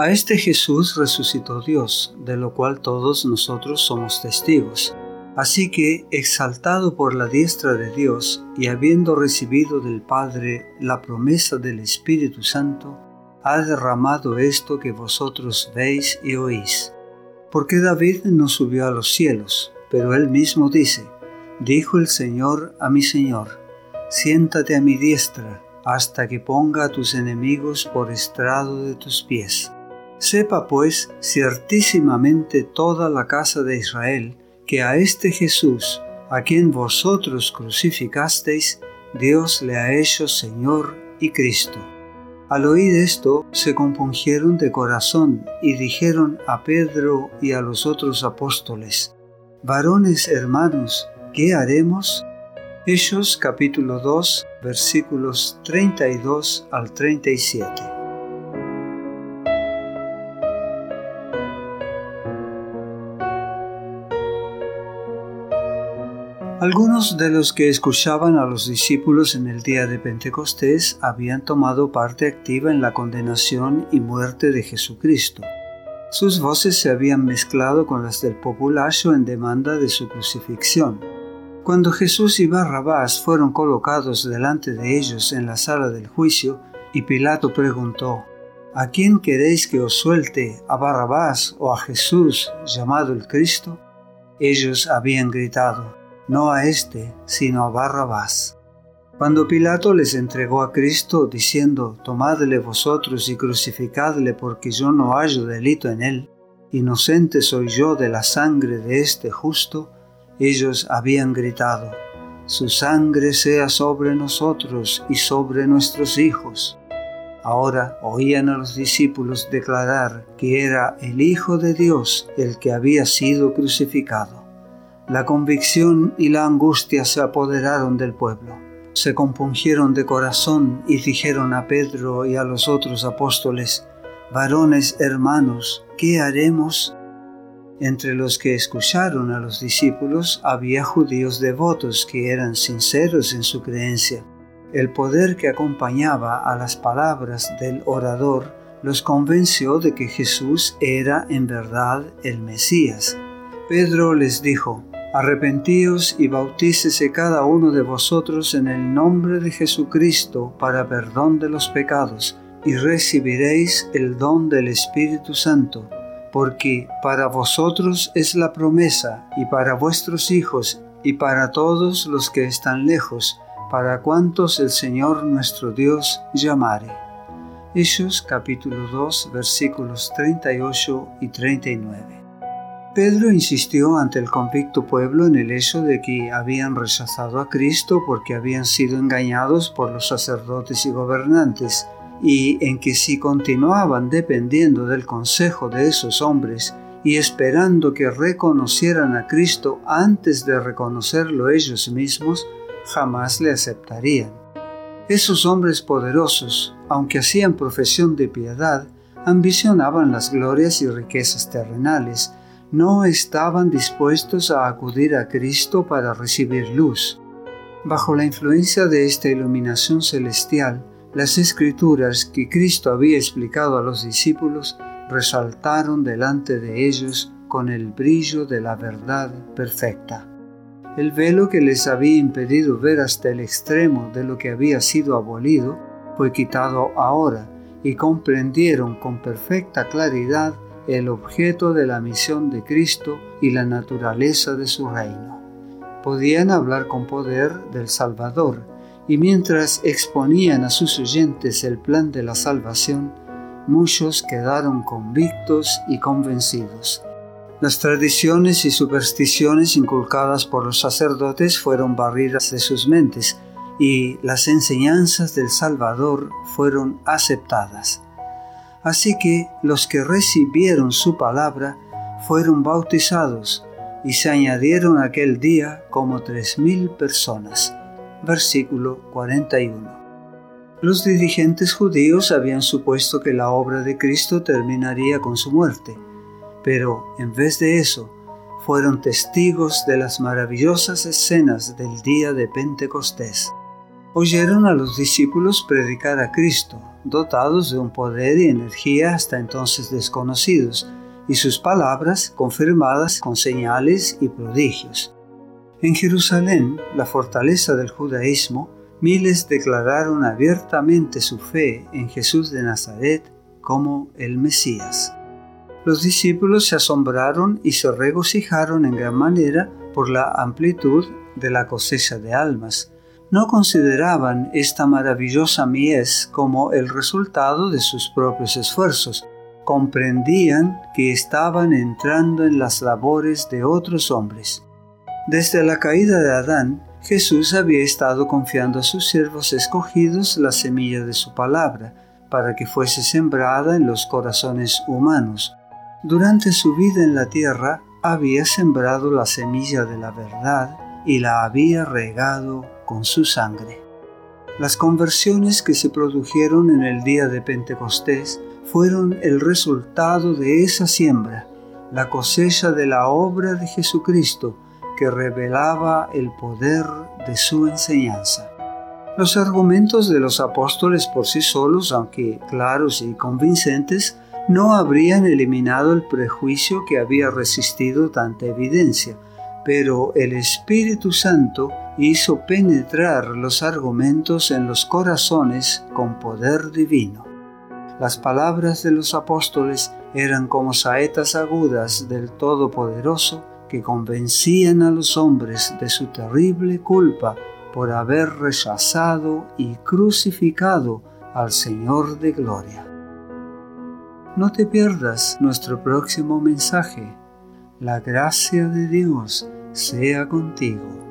A este Jesús resucitó Dios, de lo cual todos nosotros somos testigos. Así que, exaltado por la diestra de Dios y habiendo recibido del Padre la promesa del Espíritu Santo, ha derramado esto que vosotros veis y oís. Porque David no subió a los cielos, pero él mismo dice, dijo el Señor a mi Señor, siéntate a mi diestra hasta que ponga a tus enemigos por estrado de tus pies. Sepa pues ciertísimamente toda la casa de Israel que a este Jesús, a quien vosotros crucificasteis, Dios le ha hecho Señor y Cristo. Al oír esto, se compungieron de corazón y dijeron a Pedro y a los otros apóstoles, Varones hermanos, ¿qué haremos? Hechos capítulo 2 versículos 32 al 37. Algunos de los que escuchaban a los discípulos en el día de Pentecostés habían tomado parte activa en la condenación y muerte de Jesucristo. Sus voces se habían mezclado con las del populacho en demanda de su crucifixión. Cuando Jesús y Barrabás fueron colocados delante de ellos en la sala del juicio, y Pilato preguntó, ¿A quién queréis que os suelte, a Barrabás o a Jesús, llamado el Cristo? Ellos habían gritado, no a éste, sino a Barrabás. Cuando Pilato les entregó a Cristo, diciendo, Tomadle vosotros y crucificadle porque yo no hallo delito en él, inocente soy yo de la sangre de este justo, ellos habían gritado, Su sangre sea sobre nosotros y sobre nuestros hijos. Ahora oían a los discípulos declarar que era el Hijo de Dios el que había sido crucificado. La convicción y la angustia se apoderaron del pueblo. Se compungieron de corazón y dijeron a Pedro y a los otros apóstoles, Varones hermanos, ¿qué haremos? Entre los que escucharon a los discípulos había judíos devotos que eran sinceros en su creencia. El poder que acompañaba a las palabras del orador los convenció de que Jesús era en verdad el Mesías. Pedro les dijo, Arrepentíos y bautícese cada uno de vosotros en el nombre de Jesucristo para perdón de los pecados, y recibiréis el don del Espíritu Santo, porque para vosotros es la promesa, y para vuestros hijos, y para todos los que están lejos, para cuantos el Señor nuestro Dios llamare. Hechos capítulo 2 versículos 38 y 39. Pedro insistió ante el convicto pueblo en el hecho de que habían rechazado a Cristo porque habían sido engañados por los sacerdotes y gobernantes, y en que si continuaban dependiendo del consejo de esos hombres y esperando que reconocieran a Cristo antes de reconocerlo ellos mismos, jamás le aceptarían. Esos hombres poderosos, aunque hacían profesión de piedad, ambicionaban las glorias y riquezas terrenales, no estaban dispuestos a acudir a Cristo para recibir luz. Bajo la influencia de esta iluminación celestial, las escrituras que Cristo había explicado a los discípulos resaltaron delante de ellos con el brillo de la verdad perfecta. El velo que les había impedido ver hasta el extremo de lo que había sido abolido fue quitado ahora y comprendieron con perfecta claridad el objeto de la misión de Cristo y la naturaleza de su reino. Podían hablar con poder del Salvador, y mientras exponían a sus oyentes el plan de la salvación, muchos quedaron convictos y convencidos. Las tradiciones y supersticiones inculcadas por los sacerdotes fueron barridas de sus mentes y las enseñanzas del Salvador fueron aceptadas. Así que los que recibieron su palabra fueron bautizados y se añadieron aquel día como tres mil personas. Versículo 41. Los dirigentes judíos habían supuesto que la obra de Cristo terminaría con su muerte, pero en vez de eso, fueron testigos de las maravillosas escenas del día de Pentecostés. Oyeron a los discípulos predicar a Cristo, dotados de un poder y energía hasta entonces desconocidos, y sus palabras confirmadas con señales y prodigios. En Jerusalén, la fortaleza del judaísmo, miles declararon abiertamente su fe en Jesús de Nazaret como el Mesías. Los discípulos se asombraron y se regocijaron en gran manera por la amplitud de la cosecha de almas. No consideraban esta maravillosa mies como el resultado de sus propios esfuerzos, comprendían que estaban entrando en las labores de otros hombres. Desde la caída de Adán, Jesús había estado confiando a sus siervos escogidos la semilla de su palabra, para que fuese sembrada en los corazones humanos. Durante su vida en la tierra, había sembrado la semilla de la verdad y la había regado con su sangre. Las conversiones que se produjeron en el día de Pentecostés fueron el resultado de esa siembra, la cosecha de la obra de Jesucristo que revelaba el poder de su enseñanza. Los argumentos de los apóstoles por sí solos, aunque claros y convincentes, no habrían eliminado el prejuicio que había resistido tanta evidencia, pero el Espíritu Santo hizo penetrar los argumentos en los corazones con poder divino. Las palabras de los apóstoles eran como saetas agudas del Todopoderoso que convencían a los hombres de su terrible culpa por haber rechazado y crucificado al Señor de Gloria. No te pierdas nuestro próximo mensaje. La gracia de Dios sea contigo.